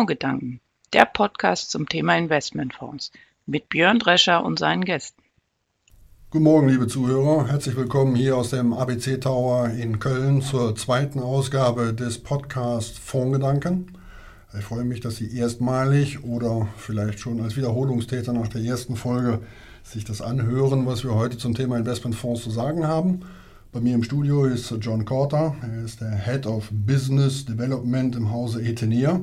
Fondsgedanken, der Podcast zum Thema Investmentfonds mit Björn Drescher und seinen Gästen. Guten Morgen, liebe Zuhörer. Herzlich willkommen hier aus dem ABC Tower in Köln zur zweiten Ausgabe des Podcasts Fondsgedanken. Ich freue mich, dass Sie erstmalig oder vielleicht schon als Wiederholungstäter nach der ersten Folge sich das anhören, was wir heute zum Thema Investmentfonds zu sagen haben. Bei mir im Studio ist John Corter. Er ist der Head of Business Development im Hause Etenea.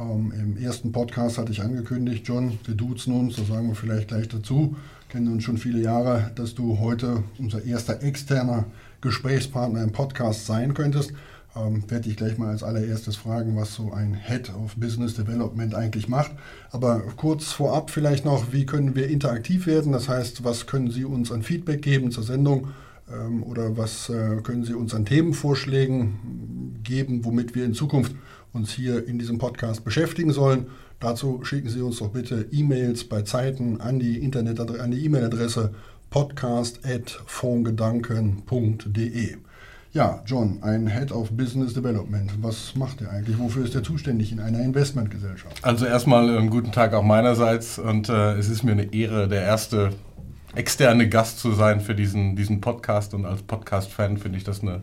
Ähm, Im ersten Podcast hatte ich angekündigt, John, wir duzen uns, das sagen wir vielleicht gleich dazu, kennen uns schon viele Jahre, dass du heute unser erster externer Gesprächspartner im Podcast sein könntest. Ähm, werde ich gleich mal als allererstes fragen, was so ein Head of Business Development eigentlich macht. Aber kurz vorab vielleicht noch, wie können wir interaktiv werden? Das heißt, was können Sie uns an Feedback geben zur Sendung? Ähm, oder was äh, können Sie uns an Themenvorschlägen geben, womit wir in Zukunft uns hier in diesem Podcast beschäftigen sollen? Dazu schicken Sie uns doch bitte E-Mails bei Zeiten an die E-Mail-Adresse podcast@fondgedanken.de. Ja, John, ein Head of Business Development. Was macht er eigentlich? Wofür ist er zuständig in einer Investmentgesellschaft? Also erstmal einen ähm, guten Tag auch meinerseits und äh, es ist mir eine Ehre, der erste externe Gast zu sein für diesen, diesen Podcast und als Podcast-Fan finde ich das eine,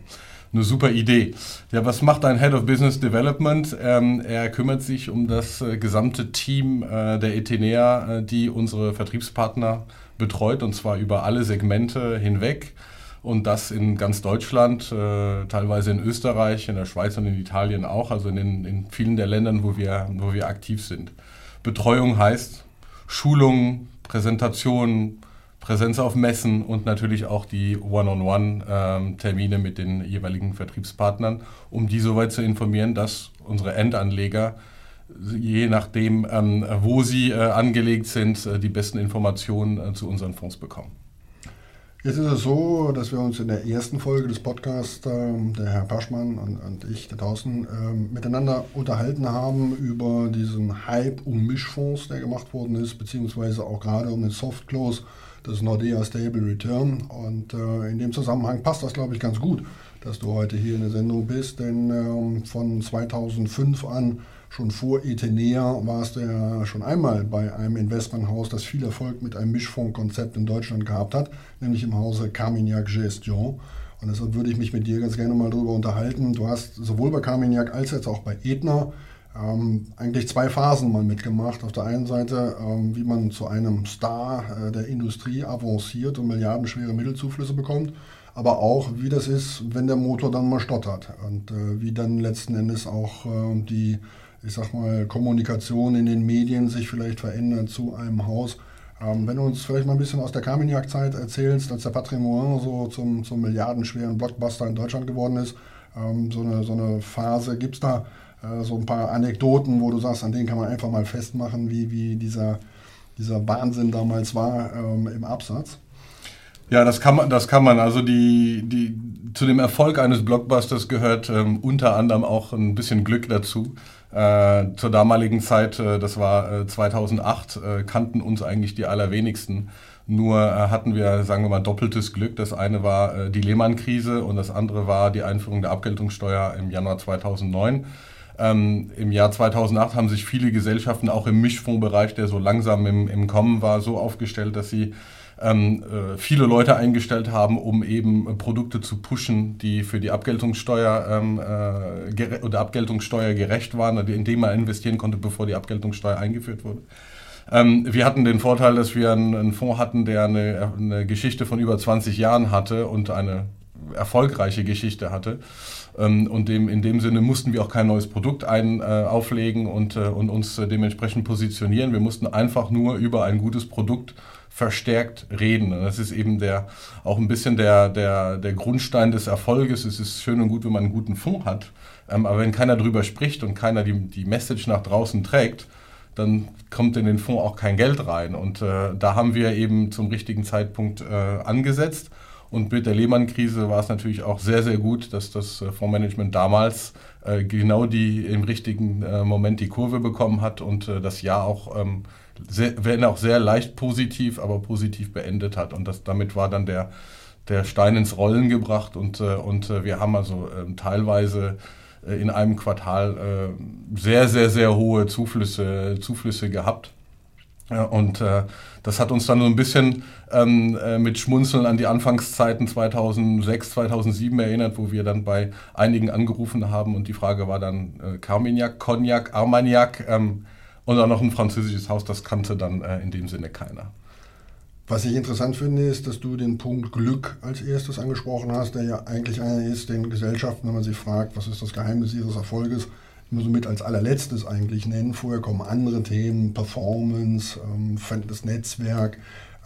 eine super Idee. Ja, was macht ein Head of Business Development? Ähm, er kümmert sich um das äh, gesamte Team äh, der Etenea, äh, die unsere Vertriebspartner betreut und zwar über alle Segmente hinweg und das in ganz Deutschland, äh, teilweise in Österreich, in der Schweiz und in Italien auch, also in, den, in vielen der Ländern, wo wir, wo wir aktiv sind. Betreuung heißt Schulungen, Präsentationen, Präsenz auf Messen und natürlich auch die One-on-One-Termine ähm, mit den jeweiligen Vertriebspartnern, um die soweit zu informieren, dass unsere Endanleger, je nachdem, ähm, wo sie äh, angelegt sind, äh, die besten Informationen äh, zu unseren Fonds bekommen. Jetzt ist es so, dass wir uns in der ersten Folge des Podcasts, ähm, der Herr Paschmann und, und ich da draußen, ähm, miteinander unterhalten haben über diesen Hype um Mischfonds, der gemacht worden ist, beziehungsweise auch gerade um den Soft Close das Nordea Stable Return. Und äh, in dem Zusammenhang passt das, glaube ich, ganz gut, dass du heute hier in der Sendung bist, denn ähm, von 2005 an, schon vor Etenea, warst du ja schon einmal bei einem Investmenthaus, das viel Erfolg mit einem Mischfondskonzept in Deutschland gehabt hat, nämlich im Hause Carmignac Gestion. Und deshalb würde ich mich mit dir ganz gerne mal darüber unterhalten. Du hast sowohl bei Carmignac als jetzt auch bei Etna ähm, eigentlich zwei Phasen mal mitgemacht. Auf der einen Seite, ähm, wie man zu einem Star äh, der Industrie avanciert und milliardenschwere Mittelzuflüsse bekommt, aber auch, wie das ist, wenn der Motor dann mal stottert und äh, wie dann letzten Endes auch äh, die, ich sag mal, Kommunikation in den Medien sich vielleicht verändert zu einem Haus. Ähm, wenn du uns vielleicht mal ein bisschen aus der Carmignac-Zeit erzählst, als der Patrimoine so zum, zum milliardenschweren Blockbuster in Deutschland geworden ist, ähm, so, eine, so eine Phase, gibt es da so ein paar Anekdoten, wo du sagst, an denen kann man einfach mal festmachen, wie, wie dieser, dieser Wahnsinn damals war ähm, im Absatz. Ja, das kann man, das kann man. Also die, die, zu dem Erfolg eines Blockbusters gehört ähm, unter anderem auch ein bisschen Glück dazu. Äh, zur damaligen Zeit, äh, das war äh, 2008, äh, kannten uns eigentlich die allerwenigsten. Nur äh, hatten wir, sagen wir mal, doppeltes Glück. Das eine war die Lehman-Krise und das andere war die Einführung der Abgeltungssteuer im Januar 2009. Ähm, Im Jahr 2008 haben sich viele Gesellschaften auch im Mischfondsbereich, der so langsam im, im Kommen war, so aufgestellt, dass sie ähm, äh, viele Leute eingestellt haben, um eben Produkte zu pushen, die für die Abgeltungssteuer ähm, äh, oder Abgeltungssteuer gerecht waren, in die man investieren konnte, bevor die Abgeltungssteuer eingeführt wurde. Ähm, wir hatten den Vorteil, dass wir einen, einen Fonds hatten, der eine, eine Geschichte von über 20 Jahren hatte und eine erfolgreiche Geschichte hatte. Ähm, und dem, in dem Sinne mussten wir auch kein neues Produkt ein, äh, auflegen und, äh, und uns äh, dementsprechend positionieren. Wir mussten einfach nur über ein gutes Produkt verstärkt reden. Und das ist eben der, auch ein bisschen der, der, der Grundstein des Erfolges. Es ist schön und gut, wenn man einen guten Fonds hat. Ähm, aber wenn keiner drüber spricht und keiner die, die Message nach draußen trägt, dann kommt in den Fonds auch kein Geld rein. Und äh, da haben wir eben zum richtigen Zeitpunkt äh, angesetzt und mit der Lehman-Krise war es natürlich auch sehr, sehr gut, dass das äh, Fondsmanagement damals äh, genau die im richtigen äh, Moment die Kurve bekommen hat und das Jahr auch, ähm, sehr, wenn auch sehr leicht positiv, aber positiv beendet hat. Und das, damit war dann der, der Stein ins Rollen gebracht und, und wir haben also ähm, teilweise in einem Quartal sehr, sehr, sehr hohe Zuflüsse, Zuflüsse gehabt. Und äh, das hat uns dann so ein bisschen ähm, äh, mit Schmunzeln an die Anfangszeiten 2006, 2007 erinnert, wo wir dann bei einigen angerufen haben und die Frage war dann äh, Carmignac, Cognac, Armagnac ähm, und auch noch ein französisches Haus, das kannte dann äh, in dem Sinne keiner. Was ich interessant finde, ist, dass du den Punkt Glück als erstes angesprochen hast, der ja eigentlich einer ist, den Gesellschaften, wenn man sich fragt, was ist das Geheimnis ihres Erfolges, immer so mit als allerletztes eigentlich nennen. Vorher kommen andere Themen, Performance, ähm, das Netzwerk.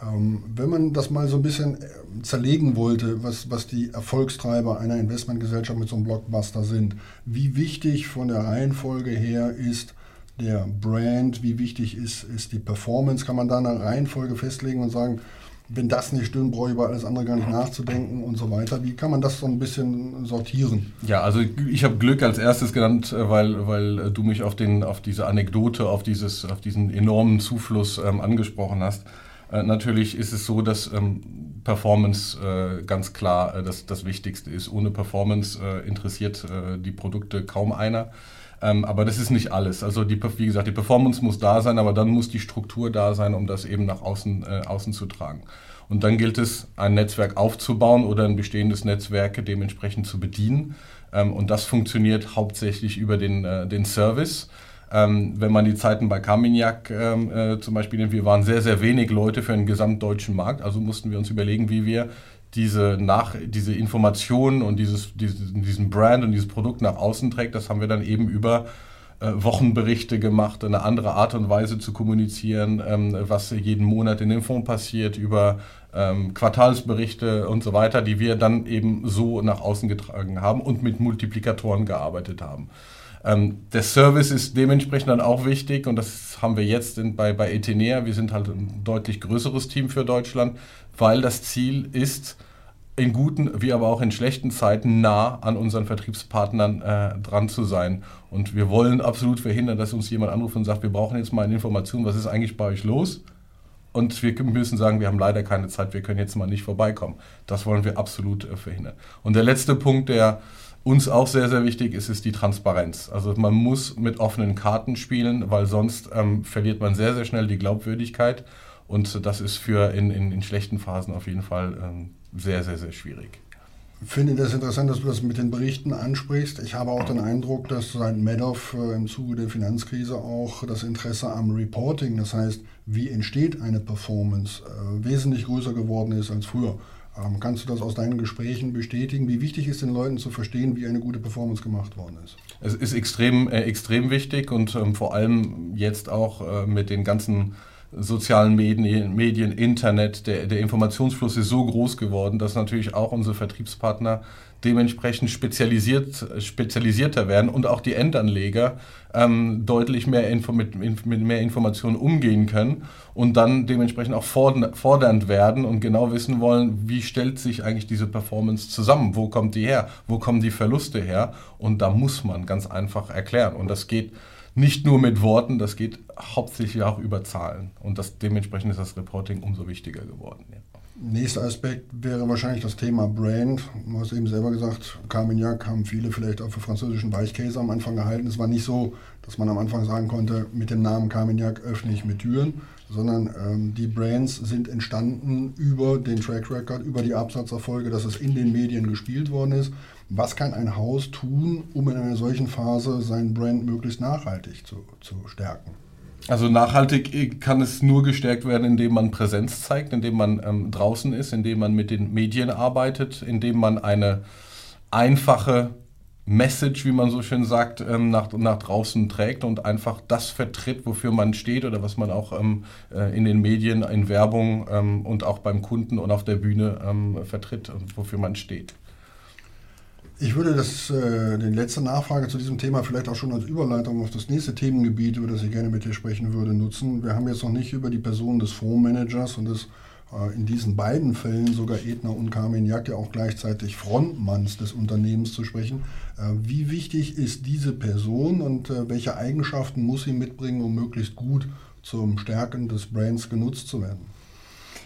Ähm, wenn man das mal so ein bisschen äh, zerlegen wollte, was, was die Erfolgstreiber einer Investmentgesellschaft mit so einem Blockbuster sind, wie wichtig von der Reihenfolge her ist der Brand, wie wichtig ist, ist die Performance, kann man da eine Reihenfolge festlegen und sagen, wenn das nicht stimmt, brauche ich über alles andere gar nicht nachzudenken und so weiter. Wie kann man das so ein bisschen sortieren? Ja, also ich habe Glück als erstes genannt, äh, weil, weil äh, du mich auf, den, auf diese Anekdote, auf, dieses, auf diesen enormen Zufluss ähm, angesprochen hast. Äh, natürlich ist es so, dass ähm, Performance äh, ganz klar äh, das, das Wichtigste ist. Ohne Performance äh, interessiert die Produkte kaum einer. Ähm, aber das ist nicht alles. Also die, wie gesagt, die Performance muss da sein, aber dann muss die Struktur da sein, um das eben nach außen, äh, außen zu tragen. Und dann gilt es, ein Netzwerk aufzubauen oder ein bestehendes Netzwerk dementsprechend zu bedienen. Ähm, und das funktioniert hauptsächlich über den, äh, den Service. Ähm, wenn man die Zeiten bei Carmignac ähm, äh, zum Beispiel nimmt, wir waren sehr, sehr wenig Leute für den gesamtdeutschen Markt, also mussten wir uns überlegen, wie wir diese, nach, diese Informationen und dieses, diesen, diesen Brand und dieses Produkt nach außen trägt, das haben wir dann eben über äh, Wochenberichte gemacht, eine andere Art und Weise zu kommunizieren, ähm, was jeden Monat in dem Fonds passiert, über ähm, Quartalsberichte und so weiter, die wir dann eben so nach außen getragen haben und mit Multiplikatoren gearbeitet haben. Ähm, der Service ist dementsprechend dann auch wichtig und das haben wir jetzt in, bei, bei Etenea. Wir sind halt ein deutlich größeres Team für Deutschland, weil das Ziel ist, in guten wie aber auch in schlechten Zeiten nah an unseren Vertriebspartnern äh, dran zu sein. Und wir wollen absolut verhindern, dass uns jemand anruft und sagt, wir brauchen jetzt mal eine Information, was ist eigentlich bei euch los? Und wir müssen sagen, wir haben leider keine Zeit, wir können jetzt mal nicht vorbeikommen. Das wollen wir absolut äh, verhindern. Und der letzte Punkt, der uns auch sehr, sehr wichtig ist, ist die Transparenz. Also man muss mit offenen Karten spielen, weil sonst ähm, verliert man sehr, sehr schnell die Glaubwürdigkeit. Und das ist für in, in, in schlechten Phasen auf jeden Fall ähm, sehr, sehr, sehr schwierig. Ich finde das interessant, dass du das mit den Berichten ansprichst. Ich habe auch den Eindruck, dass seit Madoff äh, im Zuge der Finanzkrise auch das Interesse am Reporting, das heißt, wie entsteht eine Performance, äh, wesentlich größer geworden ist als früher. Ähm, kannst du das aus deinen Gesprächen bestätigen? Wie wichtig ist den Leuten zu verstehen, wie eine gute Performance gemacht worden ist? Es ist extrem, äh, extrem wichtig und ähm, vor allem jetzt auch äh, mit den ganzen sozialen Medien, Medien Internet, der, der Informationsfluss ist so groß geworden, dass natürlich auch unsere Vertriebspartner dementsprechend spezialisiert, spezialisierter werden und auch die Endanleger ähm, deutlich mehr Info mit, mit, mehr Informationen umgehen können und dann dementsprechend auch fordernd werden und genau wissen wollen, wie stellt sich eigentlich diese Performance zusammen, wo kommt die her, wo kommen die Verluste her und da muss man ganz einfach erklären und das geht nicht nur mit Worten, das geht hauptsächlich auch über Zahlen. Und das, dementsprechend ist das Reporting umso wichtiger geworden. Ja. Nächster Aspekt wäre wahrscheinlich das Thema Brand. Du hast eben selber gesagt, Carmignac haben viele vielleicht auch für französischen Weichkäse am Anfang gehalten. Es war nicht so, dass man am Anfang sagen konnte, mit dem Namen Carmignac öffne ich mit Türen, sondern ähm, die Brands sind entstanden über den Track Record, über die Absatzerfolge, dass es in den Medien gespielt worden ist. Was kann ein Haus tun, um in einer solchen Phase sein Brand möglichst nachhaltig zu, zu stärken? Also nachhaltig kann es nur gestärkt werden, indem man Präsenz zeigt, indem man ähm, draußen ist, indem man mit den Medien arbeitet, indem man eine einfache Message, wie man so schön sagt, ähm, nach, nach draußen trägt und einfach das vertritt, wofür man steht oder was man auch ähm, äh, in den Medien, in Werbung ähm, und auch beim Kunden und auf der Bühne vertritt und wofür man steht. Ich würde das, äh, die letzte Nachfrage zu diesem Thema vielleicht auch schon als Überleitung auf das nächste Themengebiet, über das ich gerne mit dir sprechen würde, nutzen. Wir haben jetzt noch nicht über die Person des Fondsmanagers und des in diesen beiden Fällen sogar Edna und Carmen Jack ja auch gleichzeitig Frontmanns des Unternehmens zu sprechen. Äh, wie wichtig ist diese Person und äh, welche Eigenschaften muss sie mitbringen, um möglichst gut zum Stärken des Brands genutzt zu werden?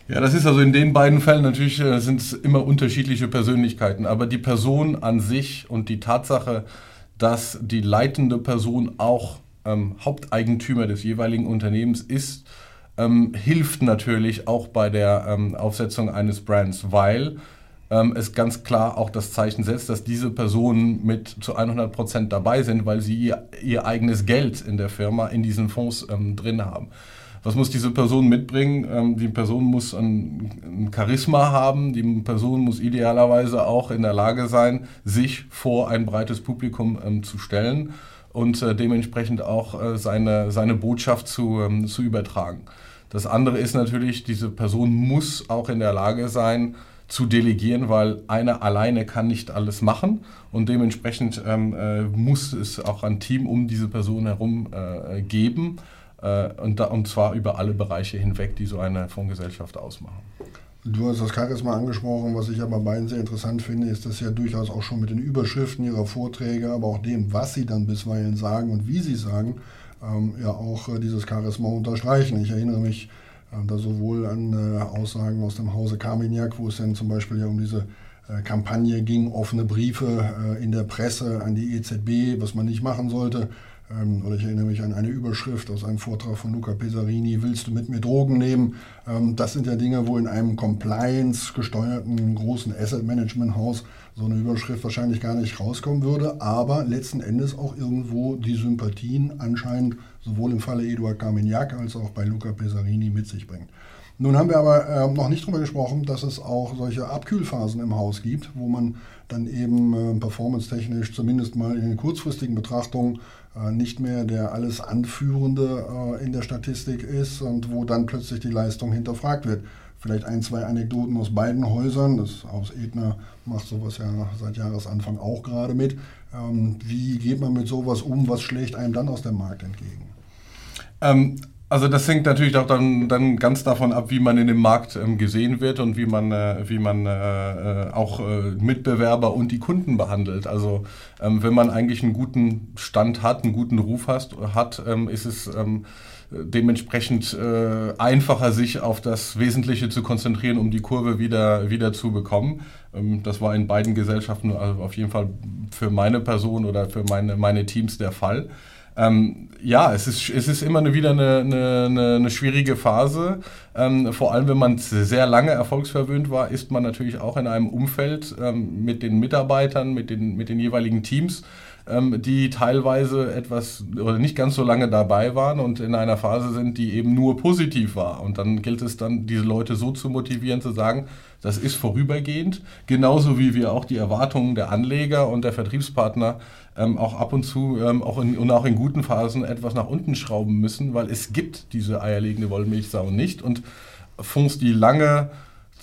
Ja, das ist also in den beiden Fällen natürlich äh, sind es immer unterschiedliche Persönlichkeiten, aber die Person an sich und die Tatsache, dass die leitende Person auch ähm, Haupteigentümer des jeweiligen Unternehmens ist, ähm, hilft natürlich auch bei der ähm, Aufsetzung eines Brands, weil ähm, es ganz klar auch das Zeichen setzt, dass diese Personen mit zu 100 Prozent dabei sind, weil sie ihr, ihr, eigenes Geld in der Firma in diesen Fonds ähm, drin haben. Was muss diese Person mitbringen? Ähm, die Person muss ein, Charisma haben, die Person muss idealerweise auch in der Lage sein, sich vor ein breites Publikum ähm, zu stellen und äh, dementsprechend auch äh, seine, seine Botschaft zu, ähm, zu übertragen. Das andere ist natürlich, diese Person muss auch in der Lage sein, zu delegieren, weil einer alleine kann nicht alles machen und dementsprechend ähm, äh, muss es auch ein Team um diese Person herum äh, geben äh, und, da, und zwar über alle Bereiche hinweg, die so eine Fondsgesellschaft ausmachen. Du hast das Charisma angesprochen, was ich aber beiden sehr interessant finde, ist, dass ja durchaus auch schon mit den Überschriften ihrer Vorträge, aber auch dem, was sie dann bisweilen sagen und wie sie sagen, ähm, ja auch äh, dieses Charisma unterstreichen. Ich erinnere mich äh, da sowohl an äh, Aussagen aus dem Hause Carmignac, wo es dann zum Beispiel ja um diese äh, Kampagne ging, offene Briefe äh, in der Presse an die EZB, was man nicht machen sollte, ähm, oder ich erinnere mich an eine Überschrift aus einem Vortrag von Luca Pesarini, willst du mit mir Drogen nehmen? Ähm, das sind ja Dinge, wo in einem Compliance-gesteuerten großen Asset-Management-Haus so eine Überschrift wahrscheinlich gar nicht rauskommen würde, aber letzten Endes auch irgendwo die Sympathien anscheinend sowohl im Falle Eduard Carmignac als auch bei Luca Pesarini mit sich bringt. Nun haben wir aber äh, noch nicht darüber gesprochen, dass es auch solche Abkühlphasen im Haus gibt, wo man dann eben äh, performance-technisch zumindest mal in den kurzfristigen Betrachtungen nicht mehr der alles Anführende äh, in der Statistik ist und wo dann plötzlich die Leistung hinterfragt wird. Vielleicht ein, zwei Anekdoten aus beiden Häusern. Das Haus Edner macht sowas ja seit Jahresanfang auch gerade mit. Ähm, wie geht man mit sowas um? Was schlägt einem dann aus dem Markt entgegen? Ähm, also das hängt natürlich auch dann, dann ganz davon ab, wie man in dem Markt ähm, gesehen wird und wie man, äh, wie man äh, äh auch äh, Mitbewerber und die Kunden behandelt. Also ähm, wenn man eigentlich einen guten Stand hat, einen guten Ruf hast, hat, ähm, ist es ähm, dementsprechend äh, einfacher, sich auf das Wesentliche zu konzentrieren, um die Kurve wieder, wieder zu bekommen. Ähm, das war in beiden Gesellschaften also auf jeden Fall für meine Person oder für meine, meine Teams der Fall. Ähm, ja, es ist, es ist immer wieder eine, eine, eine schwierige Phase. Ähm, vor allem, wenn man sehr lange erfolgsverwöhnt war, ist man natürlich auch in einem Umfeld ähm, mit den Mitarbeitern, mit den, mit den jeweiligen Teams, ähm, die teilweise etwas oder nicht ganz so lange dabei waren und in einer Phase sind, die eben nur positiv war. Und dann gilt es dann, diese Leute so zu motivieren, zu sagen, das ist vorübergehend, genauso wie wir auch die Erwartungen der Anleger und der Vertriebspartner ähm, auch ab und zu ähm, auch in, und auch in guten Phasen etwas nach unten schrauben müssen, weil es gibt diese eierlegende Wollmilchsau nicht und Fonds, die lange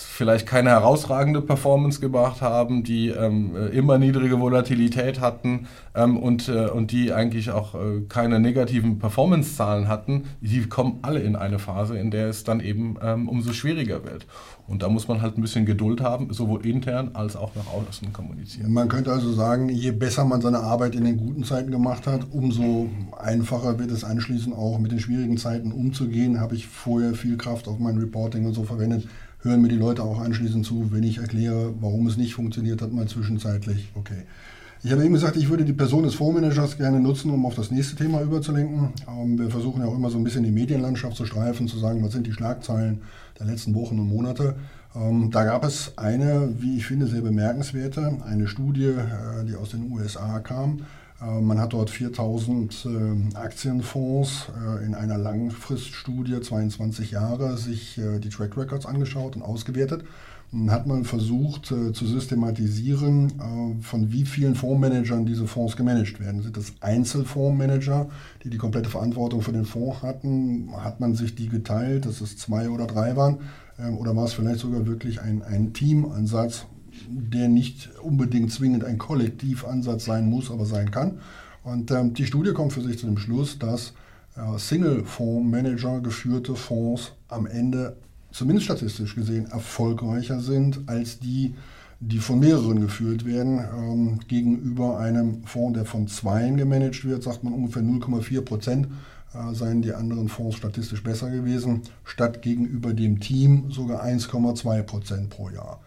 vielleicht keine herausragende Performance gebracht haben, die ähm, äh, immer niedrige Volatilität hatten ähm, und, äh, und die eigentlich auch äh, keine negativen Performance-Zahlen hatten, die kommen alle in eine Phase, in der es dann eben ähm, umso schwieriger wird. Und da muss man halt ein bisschen Geduld haben, sowohl intern als auch nach außen kommunizieren. Man könnte also sagen, je besser man seine Arbeit in den guten Zeiten gemacht hat, umso einfacher wird es anschließend auch mit den schwierigen Zeiten umzugehen. Habe ich vorher viel Kraft auf mein Reporting und so verwendet hören mir die Leute auch anschließend zu, wenn ich erkläre, warum es nicht funktioniert hat, mal zwischenzeitlich. Okay. Ich habe eben gesagt, ich würde die Person des Fondsmanagers gerne nutzen, um auf das nächste Thema überzulenken. Ähm, wir versuchen ja auch immer so ein bisschen die Medienlandschaft zu streifen, zu sagen, was sind die Schlagzeilen der letzten Wochen und Monate. Ähm, da gab es eine, wie ich finde, sehr bemerkenswerte, eine Studie, äh, die aus den USA kam, man hat dort 4000 äh, Aktienfonds äh, in einer Langfriststudie, 22 Jahre, sich die Track Records angeschaut und ausgewertet. Und hat man versucht zu systematisieren, von wie vielen Fondsmanagern diese Fonds gemanagt werden. Sind das Einzelfondsmanager, die die komplette Verantwortung für den Fonds hatten? Hat man sich die geteilt, dass es zwei oder drei waren? Ähm, oder war es vielleicht sogar wirklich ein, ein Teamansatz, der nicht unbedingt zwingend ein Kollektivansatz sein muss, aber sein kann. Und ähm, die Studie kommt für sich zu dem Schluss, dass äh, Single-Fonds-Manager geführte Fonds am Ende, zumindest statistisch gesehen, erfolgreicher sind als die, die von mehreren geführt werden. Ähm, gegenüber einem Fonds, der von zweien gemanagt wird, sagt man ungefähr 0,4 Prozent äh, seien die anderen Fonds statistisch besser gewesen, statt gegenüber dem Team sogar 1,2 Prozent pro Jahr.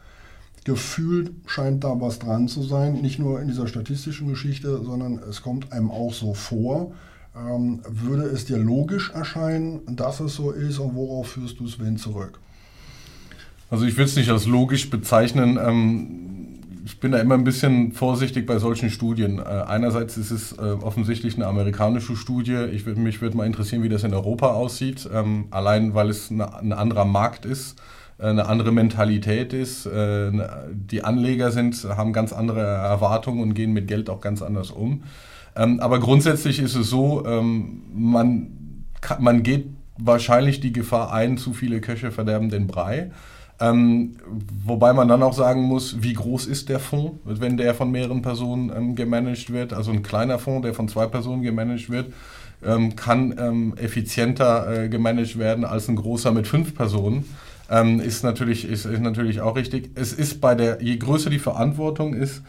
Gefühlt scheint da was dran zu sein, nicht nur in dieser statistischen Geschichte, sondern es kommt einem auch so vor. Ähm, würde es dir logisch erscheinen, dass es so ist und worauf führst du es wenn zurück? Also ich will es nicht als logisch bezeichnen. Ähm, ich bin da immer ein bisschen vorsichtig bei solchen Studien. Äh, einerseits ist es äh, offensichtlich eine amerikanische Studie. Ich würd, mich würde mal interessieren, wie das in Europa aussieht. Ähm, allein weil es eine, ein anderer Markt ist, eine andere Mentalität ist. Äh, die Anleger sind, haben ganz andere Erwartungen und gehen mit Geld auch ganz anders um. Ähm, aber grundsätzlich ist es so, ähm, man, man geht wahrscheinlich die Gefahr ein, zu viele Köche verderben den Brei. Ähm, wobei man dann auch sagen muss, wie groß ist der Fonds, wenn der von mehreren Personen ähm, gemanagt wird. Also ein kleiner Fonds, der von zwei Personen gemanagt wird, ähm, kann ähm, effizienter äh, gemanagt werden als ein großer mit fünf Personen. Ähm, ist, natürlich, ist, ist natürlich auch richtig. Es ist bei der, je größer die Verantwortung ist,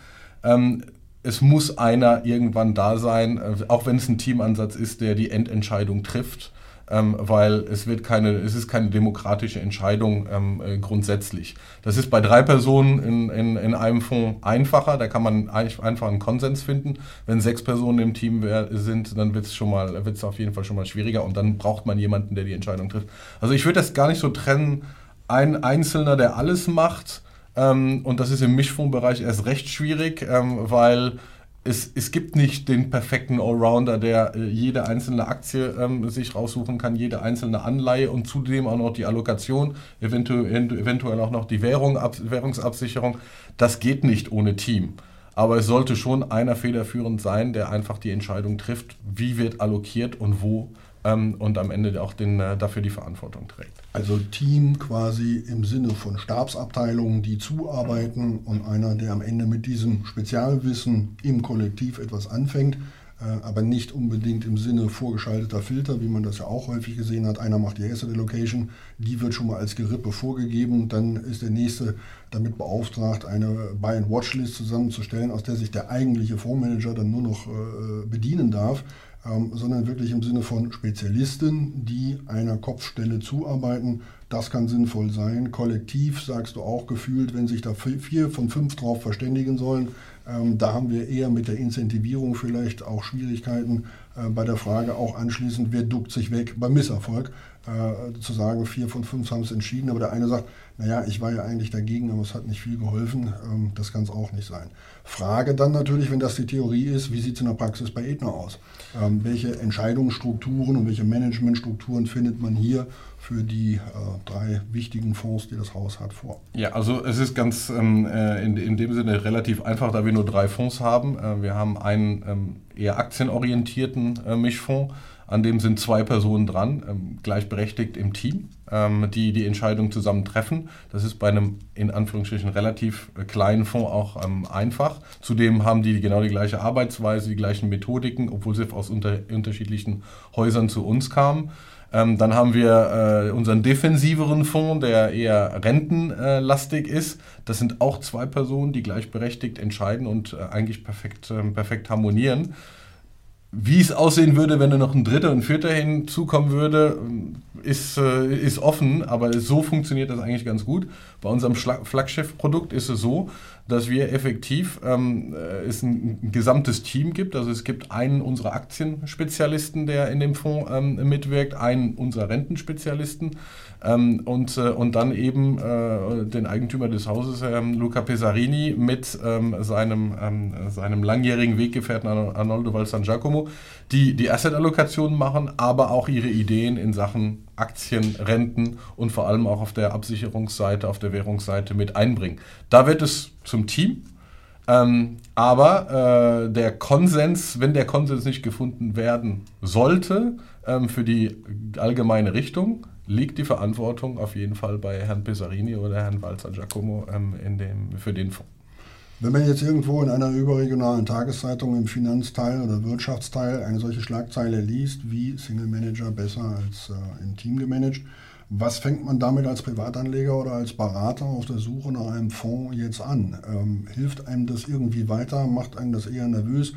ähm, es muss einer irgendwann da sein, äh, auch wenn es ein Teamansatz ist, der die Endentscheidung trifft ähm, weil es wird keine, es ist keine demokratische Entscheidung ähm, äh, grundsätzlich. Das ist bei drei Personen in, in, in einem Fonds einfacher, da kann man einfach einen Konsens finden. Wenn sechs Personen im Team sind, dann wird es auf jeden Fall schon mal schwieriger und dann braucht man jemanden, der die Entscheidung trifft. Also ich würde das gar nicht so trennen, ein Einzelner, der alles macht, ähm, und das ist im Mischfondsbereich erst recht schwierig, ähm, weil es, es gibt nicht den perfekten Allrounder, der äh, jede einzelne Aktie ähm, sich raussuchen kann, jede einzelne Anleihe und zudem auch noch die Allokation, eventuell, eventuell auch noch die Währung, Ab, Währungsabsicherung. Das geht nicht ohne Team. Aber es sollte schon einer federführend sein, der einfach die Entscheidung trifft, wie wird allokiert und wo ähm, und am Ende auch den, äh, dafür die Verantwortung trägt. Also Team quasi im Sinne von Stabsabteilungen, die zuarbeiten und einer, der am Ende mit diesem Spezialwissen im Kollektiv etwas anfängt, äh, aber nicht unbedingt im Sinne vorgeschalteter Filter, wie man das ja auch häufig gesehen hat. Einer macht die Asset Allocation, die wird schon mal als Gerippe vorgegeben, dann ist der nächste damit beauftragt, eine Buy-and-Watch-List zusammenzustellen, aus der sich der eigentliche Fondsmanager dann nur noch äh, bedienen darf ähm, sondern wirklich im Sinne von Spezialisten, die einer Kopfstelle zuarbeiten. Das kann sinnvoll sein. Kollektiv sagst du auch gefühlt, wenn sich da vier von fünf drauf verständigen sollen, ähm, da haben wir eher mit der Incentivierung vielleicht auch Schwierigkeiten äh, bei der Frage auch anschließend, wer duckt sich weg beim Misserfolg. Äh, zu sagen, vier von fünf haben es entschieden, aber der eine sagt, naja, ich war ja eigentlich dagegen, aber es hat nicht viel geholfen. Ähm, das kann es auch nicht sein. Frage dann natürlich, wenn das die Theorie ist, wie sieht es in der Praxis bei Edna aus? Ähm, welche Entscheidungsstrukturen und welche Managementstrukturen findet man hier für die äh, drei wichtigen Fonds, die das Haus hat, vor? Ja, also es ist ganz ähm, äh, in, in dem Sinne relativ einfach, da wir nur drei Fonds haben. Äh, wir haben einen ähm, eher aktienorientierten äh, Mischfonds an dem sind zwei Personen dran, ähm, gleichberechtigt im Team, ähm, die die Entscheidung zusammen treffen. Das ist bei einem in Anführungsstrichen relativ äh, kleinen Fonds auch ähm, einfach. Zudem haben die genau die gleiche Arbeitsweise, die gleichen Methodiken, obwohl sie aus unter unterschiedlichen Häusern zu uns kamen. Ähm, dann haben wir äh, unseren defensiveren Fonds, der eher rentenlastig ist. Das sind auch zwei Personen, die gleichberechtigt entscheiden und äh, eigentlich perfekt, äh, perfekt harmonieren. Wie es aussehen würde, wenn da noch ein dritter und vierter hinzukommen würde, ist, äh, ist offen, aber so funktioniert das eigentlich ganz gut. Bei unserem Flaggschiff-Produkt ist es so, dass wir effektiv ähm, äh, es ein, ein, gesamtes Team gibt. Also es gibt einen unserer Aktienspezialisten, der in dem Fonds ähm, mitwirkt, einen unserer Rentenspezialisten ähm, und, äh, und dann eben äh, den Eigentümer des Hauses, ähm, Luca Pesarini, mit ähm, seinem, ähm, seinem langjährigen Weggefährten Arnoldo Val San Giacomo, die die Asset-Allokation machen, aber auch ihre Ideen in Sachen Aktien, Renten und vor allem auch auf der Absicherungsseite, auf der Währungsseite mit einbringen. Da wird es zum Team. Ähm, aber äh, der Konsens, wenn der Konsens nicht gefunden werden sollte ähm, für die allgemeine Richtung, liegt die Verantwortung auf jeden Fall bei Herrn Pesarini oder Herrn Walzer Giacomo ähm, in dem, für den Fonds. Wenn man jetzt irgendwo in einer überregionalen Tageszeitung im Finanzteil oder Wirtschaftsteil eine solche Schlagzeile liest, wie Single Manager besser als äh, im Team gemanagt, was fängt man damit als Privatanleger oder als Berater auf der Suche nach einem Fonds jetzt an? Ähm, hilft einem das irgendwie weiter? Macht einem das eher nervös?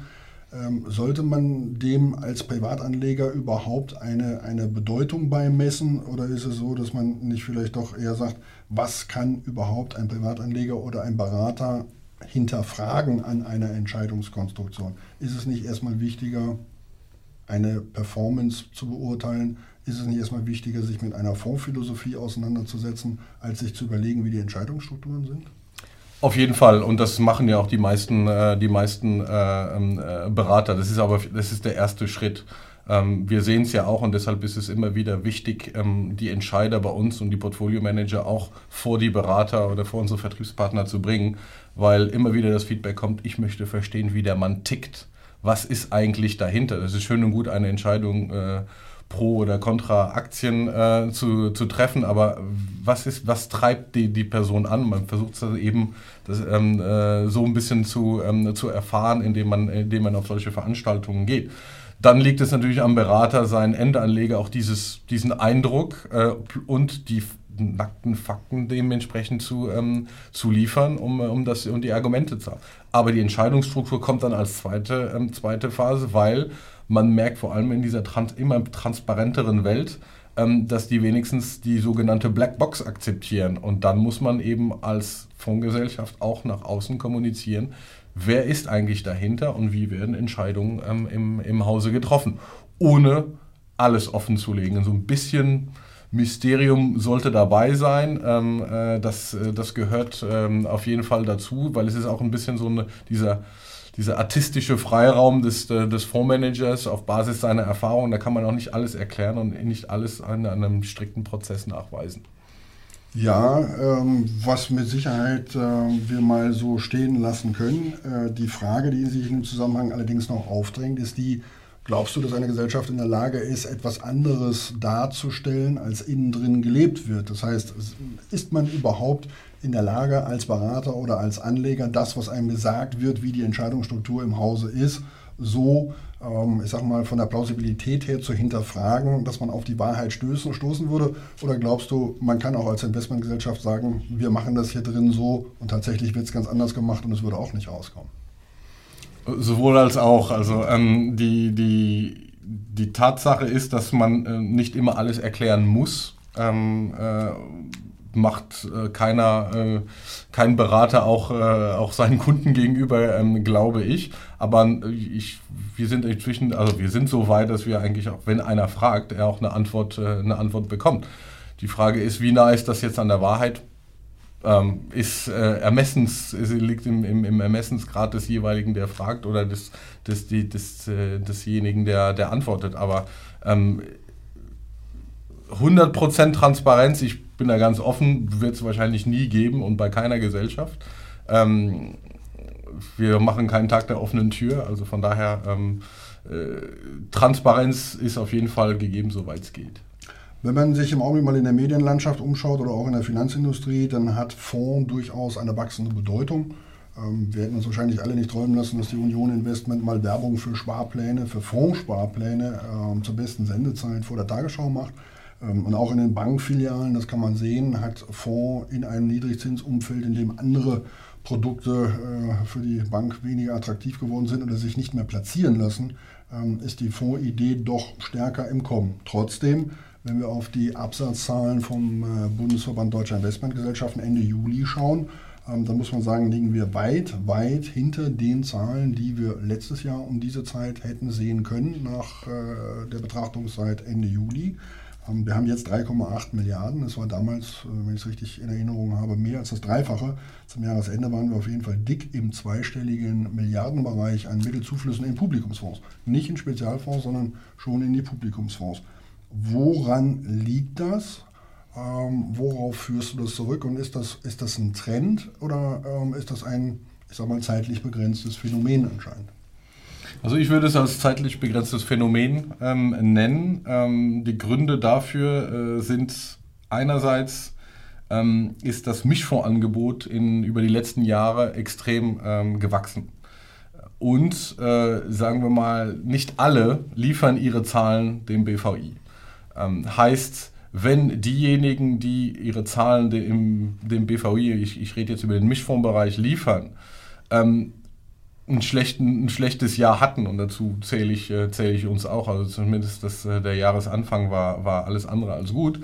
Ähm, sollte man dem als Privatanleger überhaupt eine, eine Bedeutung beimessen oder ist es so, dass man nicht vielleicht doch eher sagt, was kann überhaupt ein Privatanleger oder ein Berater hinterfragen an einer Entscheidungskonstruktion? Ist es nicht erstmal wichtiger, eine Performance zu beurteilen? Ist es nicht erstmal wichtiger, sich mit einer Fondsphilosophie auseinanderzusetzen, als sich zu überlegen, wie die Entscheidungsstrukturen sind? Auf jeden Fall und das machen ja auch die meisten, äh, die meisten äh, ähm, äh, Berater. Das ist aber das ist der erste Schritt. Ähm, wir sehen es ja auch und deshalb ist es immer wieder wichtig, ähm, die Entscheider bei uns und die Portfolio-Manager auch vor die Berater oder vor unsere Vertriebspartner zu bringen, weil immer wieder das Feedback kommt, ich möchte verstehen, wie der Mann tickt. Was ist eigentlich dahinter? Das ist schön und gut, eine Entscheidung äh, pro oder contra Aktien äh, zu, zu treffen, aber was ist, was treibt die, die Person an? Man versucht es eben das, ähm, äh, so ein bisschen zu, ähm, zu erfahren, indem man, indem man auf solche Veranstaltungen geht. Dann liegt es natürlich am Berater, seinen Endanleger auch dieses, diesen Eindruck äh, und die nackten Fakten dementsprechend zu, ähm, zu liefern, um, um, das, um die Argumente zu haben. Aber die Entscheidungsstruktur kommt dann als zweite, ähm, zweite Phase, weil man merkt vor allem in dieser trans immer transparenteren Welt, ähm, dass die wenigstens die sogenannte Blackbox akzeptieren. Und dann muss man eben als Fondsgesellschaft auch nach außen kommunizieren, wer ist eigentlich dahinter und wie werden Entscheidungen ähm, im, im Hause getroffen, ohne alles offen zu legen. So ein bisschen Mysterium sollte dabei sein. Ähm, äh, das, äh, das gehört ähm, auf jeden Fall dazu, weil es ist auch ein bisschen so eine, dieser, dieser artistische Freiraum des, äh, des Fondsmanagers auf Basis seiner Erfahrung. Da kann man auch nicht alles erklären und nicht alles an, an einem strikten Prozess nachweisen. Ja, ähm, was mit Sicherheit äh, wir mal so stehen lassen können. Äh, die Frage, die sich in dem Zusammenhang allerdings noch aufdrängt, ist die, Glaubst du, dass eine Gesellschaft in der Lage ist, etwas anderes darzustellen, als innen drin gelebt wird? Das heißt, ist man überhaupt in der Lage, als Berater oder als Anleger das, was einem gesagt wird, wie die Entscheidungsstruktur im Hause ist, so, ähm, ich sag mal, von der Plausibilität her zu hinterfragen, dass man auf die Wahrheit stößen, stoßen würde? Oder glaubst du, man kann auch als Investmentgesellschaft sagen, wir machen das hier drin so und tatsächlich wird es ganz anders gemacht und es würde auch nicht rauskommen? Sowohl als auch. Also ähm, die, die, die Tatsache ist, dass man äh, nicht immer alles erklären muss. Ähm, äh, macht äh, keiner, äh, kein Berater auch, äh, auch seinen Kunden gegenüber, ähm, glaube ich. Aber ich, wir sind inzwischen, also wir sind so weit, dass wir eigentlich auch, wenn einer fragt, er auch eine Antwort, äh, eine Antwort bekommt. Die Frage ist, wie nah ist das jetzt an der Wahrheit? ähm, ist äh, Ermessens, ist, liegt im, im, im, Ermessensgrad des jeweiligen, der fragt, oder des, des, des, des äh, desjenigen, der, der antwortet. Aber ähm, 100% Transparenz, ich bin da ganz offen, wird es wahrscheinlich nie geben und bei keiner Gesellschaft. Ähm, wir machen keinen Tag der offenen Tür, also von daher ähm, äh, Transparenz ist auf jeden Fall gegeben, soweit es geht. Wenn man sich im Augenblick mal in der Medienlandschaft umschaut oder auch in der Finanzindustrie, dann hat Fonds durchaus eine wachsende Bedeutung. Ähm, wir hätten uns wahrscheinlich alle nicht träumen lassen, dass die Union Investment mal Werbung für Sparpläne, für Fondssparpläne ähm, zur besten Sendezeit vor der Tagesschau macht. Ähm, und auch in den Bankfilialen, das kann man sehen, hat Fonds in einem Niedrigzinsumfeld, in dem andere Produkte äh, für die Bank weniger attraktiv geworden sind oder sich nicht mehr platzieren lassen, ähm, ist die Fondsidee doch stärker im Kommen. Trotzdem wenn wir auf die Absatzzahlen vom äh, Bundesverband Deutscher Investmentgesellschaften Ende Juli schauen, ähm, dann muss man sagen, liegen wir weit, weit hinter den Zahlen, die wir letztes Jahr um diese Zeit hätten sehen können, nach äh, der Betrachtungszeit Ende Juli. Ähm, wir haben jetzt 3,8 Milliarden. Das war damals, äh, wenn ich es richtig in Erinnerung habe, mehr als das Dreifache. Zum Jahresende waren wir auf jeden Fall dick im zweistelligen Milliardenbereich an Mittelzuflüssen in Publikumsfonds. Nicht in Spezialfonds, sondern schon in die Publikumsfonds. Woran liegt das? Ähm, worauf führst du das zurück? Und ist das, ist das ein Trend oder ähm, ist das ein, ich sag mal, zeitlich begrenztes Phänomen anscheinend? Also ich würde es als zeitlich begrenztes Phänomen ähm, nennen. Ähm, die Gründe dafür äh, sind einerseits ähm, ist das Mischfondsangebot in, über die letzten Jahre extrem ähm, gewachsen. Und äh, sagen wir mal, nicht alle liefern ihre Zahlen dem BVI. Ähm, heißt, wenn diejenigen, die ihre Zahlen dem, dem BVI, ich, ich rede jetzt über den Mischfondsbereich, liefern, ähm, ein, schlechten, ein schlechtes Jahr hatten und dazu zähle ich, äh, zähle ich uns auch, also zumindest das, äh, der Jahresanfang war, war alles andere als gut.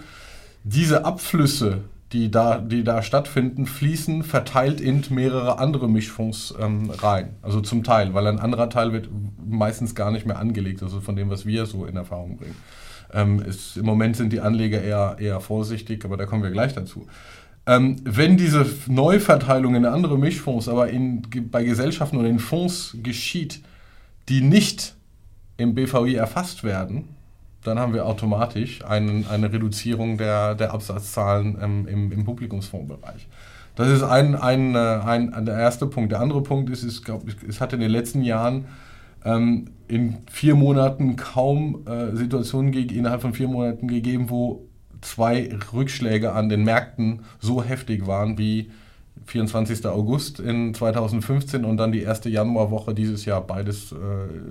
Diese Abflüsse, die da, die da stattfinden, fließen verteilt in mehrere andere Mischfonds ähm, rein. Also zum Teil, weil ein anderer Teil wird meistens gar nicht mehr angelegt, also von dem, was wir so in Erfahrung bringen. Ähm, ist, Im Moment sind die Anleger eher, eher vorsichtig, aber da kommen wir gleich dazu. Ähm, wenn diese Neuverteilung in andere Mischfonds aber in, bei Gesellschaften oder in Fonds geschieht, die nicht im BVI erfasst werden, dann haben wir automatisch einen, eine Reduzierung der, der Absatzzahlen ähm, im, im Publikumsfondsbereich. Das ist ein, ein, äh, ein, ein, der erste Punkt. Der andere Punkt ist, ist glaub, es hat in den letzten Jahren ähm, in vier Monaten kaum äh, Situationen innerhalb von vier Monaten gegeben, wo zwei Rückschläge an den Märkten so heftig waren wie 24. August in 2015 und dann die erste Januarwoche dieses Jahr, beides äh,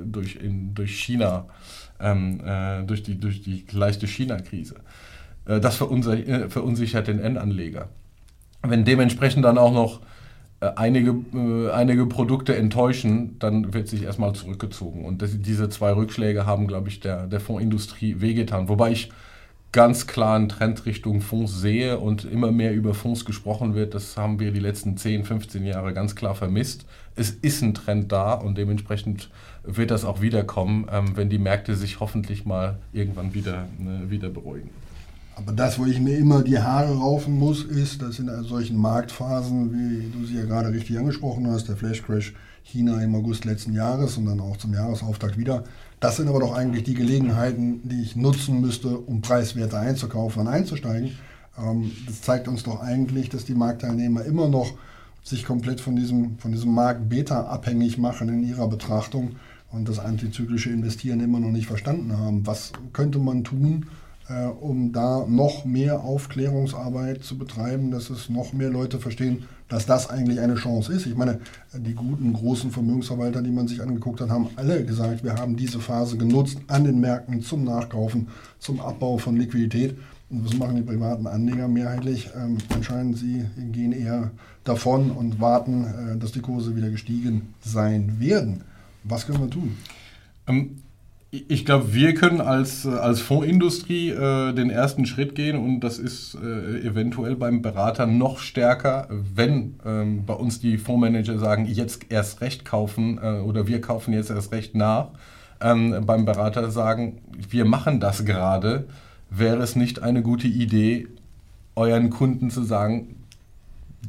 durch, in, durch China, ähm, äh, durch, die, durch die leichte China-Krise. Äh, das verunsichert, äh, verunsichert den Endanleger. Wenn dementsprechend dann auch noch äh, einige, äh, einige Produkte enttäuschen, dann wird sich erstmal zurückgezogen. Und das, diese zwei Rückschläge haben, glaube ich, der, der Fondsindustrie wehgetan. Wobei ich ganz klaren Trend Richtung Fonds sehe und immer mehr über Fonds gesprochen wird. Das haben wir die letzten 10, 15 Jahre ganz klar vermisst. Es ist ein Trend da und dementsprechend wird das auch wiederkommen, ähm, wenn die Märkte sich hoffentlich mal irgendwann wieder, ne, wieder beruhigen. Aber das, wo ich mir immer die Haare raufen muss, ist, dass in solchen Marktphasen, wie du sie ja gerade richtig angesprochen hast, der Flash Crash China im August letzten Jahres und dann auch zum Jahresauftakt wieder, das sind aber doch eigentlich die Gelegenheiten, die ich nutzen müsste, um preiswerter einzukaufen und einzusteigen. Ähm, das zeigt uns doch eigentlich, dass die Marktteilnehmer immer noch sich komplett von diesem, von diesem Markt Beta abhängig machen in ihrer Betrachtung und das antizyklische Investieren immer noch nicht verstanden haben. Was könnte man tun, äh, um da noch mehr Aufklärungsarbeit zu betreiben, dass es noch mehr Leute verstehen, dass das eigentlich eine Chance ist. Ich meine, die guten, großen Vermögensverwalter, die man sich angeguckt hat, haben alle gesagt, wir haben diese Phase genutzt an den Märkten zum Nachkaufen, zum Abbau von Liquidität. Und was machen die privaten Anleger mehrheitlich? Ähm, anscheinend sie gehen eher davon und warten, äh, dass die Kurse wieder gestiegen sein werden. Was können wir tun? Ähm, ich glaube, wir können als, als Fondsindustrie äh, den ersten Schritt gehen und das ist äh, eventuell beim Berater noch stärker, wenn ähm, bei uns die Fondsmanager sagen, jetzt erst recht kaufen äh, oder wir kaufen jetzt erst recht nach. Ähm, beim Berater sagen, wir machen das gerade, wäre es nicht eine gute Idee, euren Kunden zu sagen,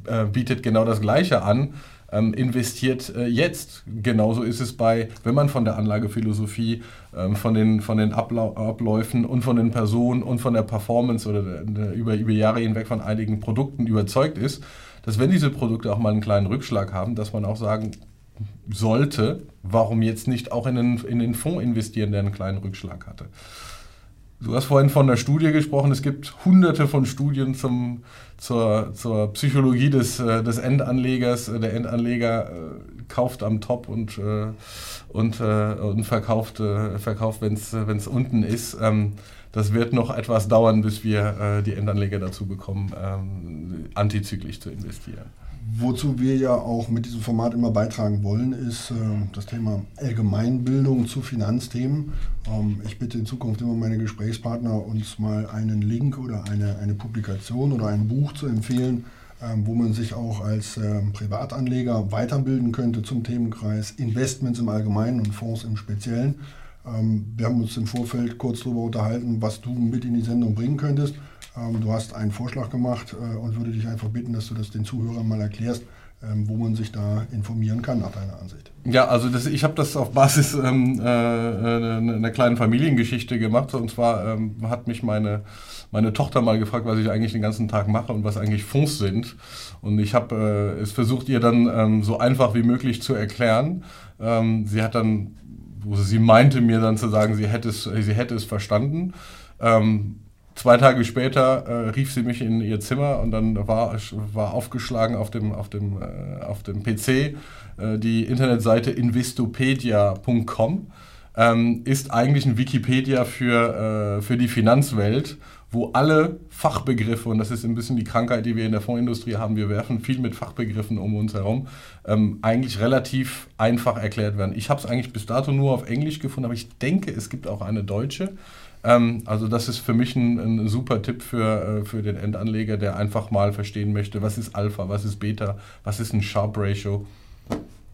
äh, bietet genau das Gleiche an ähm, investiert äh, jetzt. Genauso ist es bei, wenn man von der Anlagephilosophie, ähm, von, den, von den Abläufen und von den Personen und von der Performance oder der, der, über, über Jahre hinweg von einigen Produkten überzeugt ist, dass wenn diese Produkte auch mal einen kleinen Rückschlag haben, dass man auch sagen sollte, warum jetzt nicht auch in den, in den Fonds investieren, der einen kleinen Rückschlag hatte. Du hast vorhin von der Studie gesprochen. Es gibt hunderte von Studien zum, zur, zur Psychologie des, äh, des Endanlegers. Der Endanleger äh, kauft am Top und, äh, und, und verkauft, verkauft wenn es unten ist. Ähm, das wird noch etwas dauern, bis wir die Endanleger dazu bekommen, ähm, antizyklisch zu investieren. Wozu wir ja auch mit diesem Format immer beitragen wollen, ist äh, das Thema Allgemeinbildung zu Finanzthemen. Ähm, ich bitte in Zukunft immer meine Gesprächspartner, uns mal einen Link oder eine, eine Publikation oder ein Buch zu empfehlen, ähm, wo man sich auch als äh, Privatanleger weiterbilden könnte zum Themenkreis Investments im Allgemeinen und Fonds im Speziellen. Ähm, wir haben uns im Vorfeld kurz darüber unterhalten, was du mit in die Sendung bringen könntest. Ähm, du hast einen Vorschlag gemacht äh, und würde dich einfach bitten, dass du das den Zuhörern mal erklärst, ähm, wo man sich da informieren kann nach deiner Ansicht. Ja, also das, ich habe das auf Basis ähm, äh, einer kleinen Familiengeschichte gemacht. Und zwar ähm, hat mich meine, meine Tochter mal gefragt, was ich eigentlich den ganzen Tag mache und was eigentlich Fonds sind. Und ich habe äh, es versucht, ihr dann ähm, so einfach wie möglich zu erklären. Ähm, sie hat dann, wo sie meinte mir dann zu sagen, sie hätte es, sie hätte es verstanden. Ähm, Zwei Tage später äh, rief sie mich in ihr Zimmer und dann war, war aufgeschlagen auf dem, auf dem, äh, auf dem PC äh, die Internetseite investopedia.com. Ähm, ist eigentlich ein Wikipedia für, äh, für die Finanzwelt wo alle Fachbegriffe, und das ist ein bisschen die Krankheit, die wir in der Fondsindustrie haben, wir werfen viel mit Fachbegriffen um uns herum, ähm, eigentlich relativ einfach erklärt werden. Ich habe es eigentlich bis dato nur auf Englisch gefunden, aber ich denke, es gibt auch eine deutsche. Ähm, also das ist für mich ein, ein super Tipp für, äh, für den Endanleger, der einfach mal verstehen möchte, was ist Alpha, was ist Beta, was ist ein Sharp Ratio.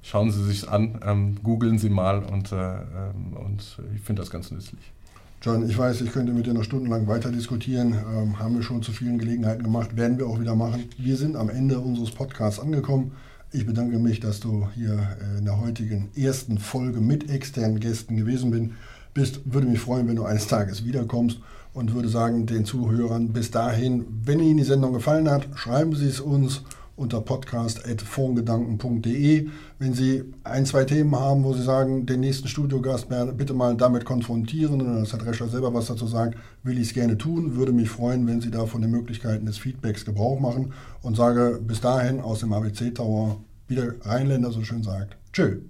Schauen Sie sich an, ähm, googeln Sie mal und, äh, ähm, und ich finde das ganz nützlich. John, ich weiß, ich könnte mit dir noch stundenlang weiter diskutieren. Ähm, haben wir schon zu vielen Gelegenheiten gemacht, werden wir auch wieder machen. Wir sind am Ende unseres Podcasts angekommen. Ich bedanke mich, dass du hier äh, in der heutigen ersten Folge mit externen Gästen gewesen bist bist, würde mich freuen, wenn du eines Tages wiederkommst und würde sagen den Zuhörern bis dahin, wenn Ihnen die Sendung gefallen hat, schreiben Sie es uns unter podcast.fondgedanken.de. Wenn Sie ein, zwei Themen haben, wo Sie sagen, den nächsten Studiogast bitte mal damit konfrontieren, und das hat Rescher selber was dazu sagt, will ich es gerne tun, würde mich freuen, wenn Sie da von den Möglichkeiten des Feedbacks Gebrauch machen und sage bis dahin aus dem ABC Tower, wie der Rheinländer so schön sagt, tschö.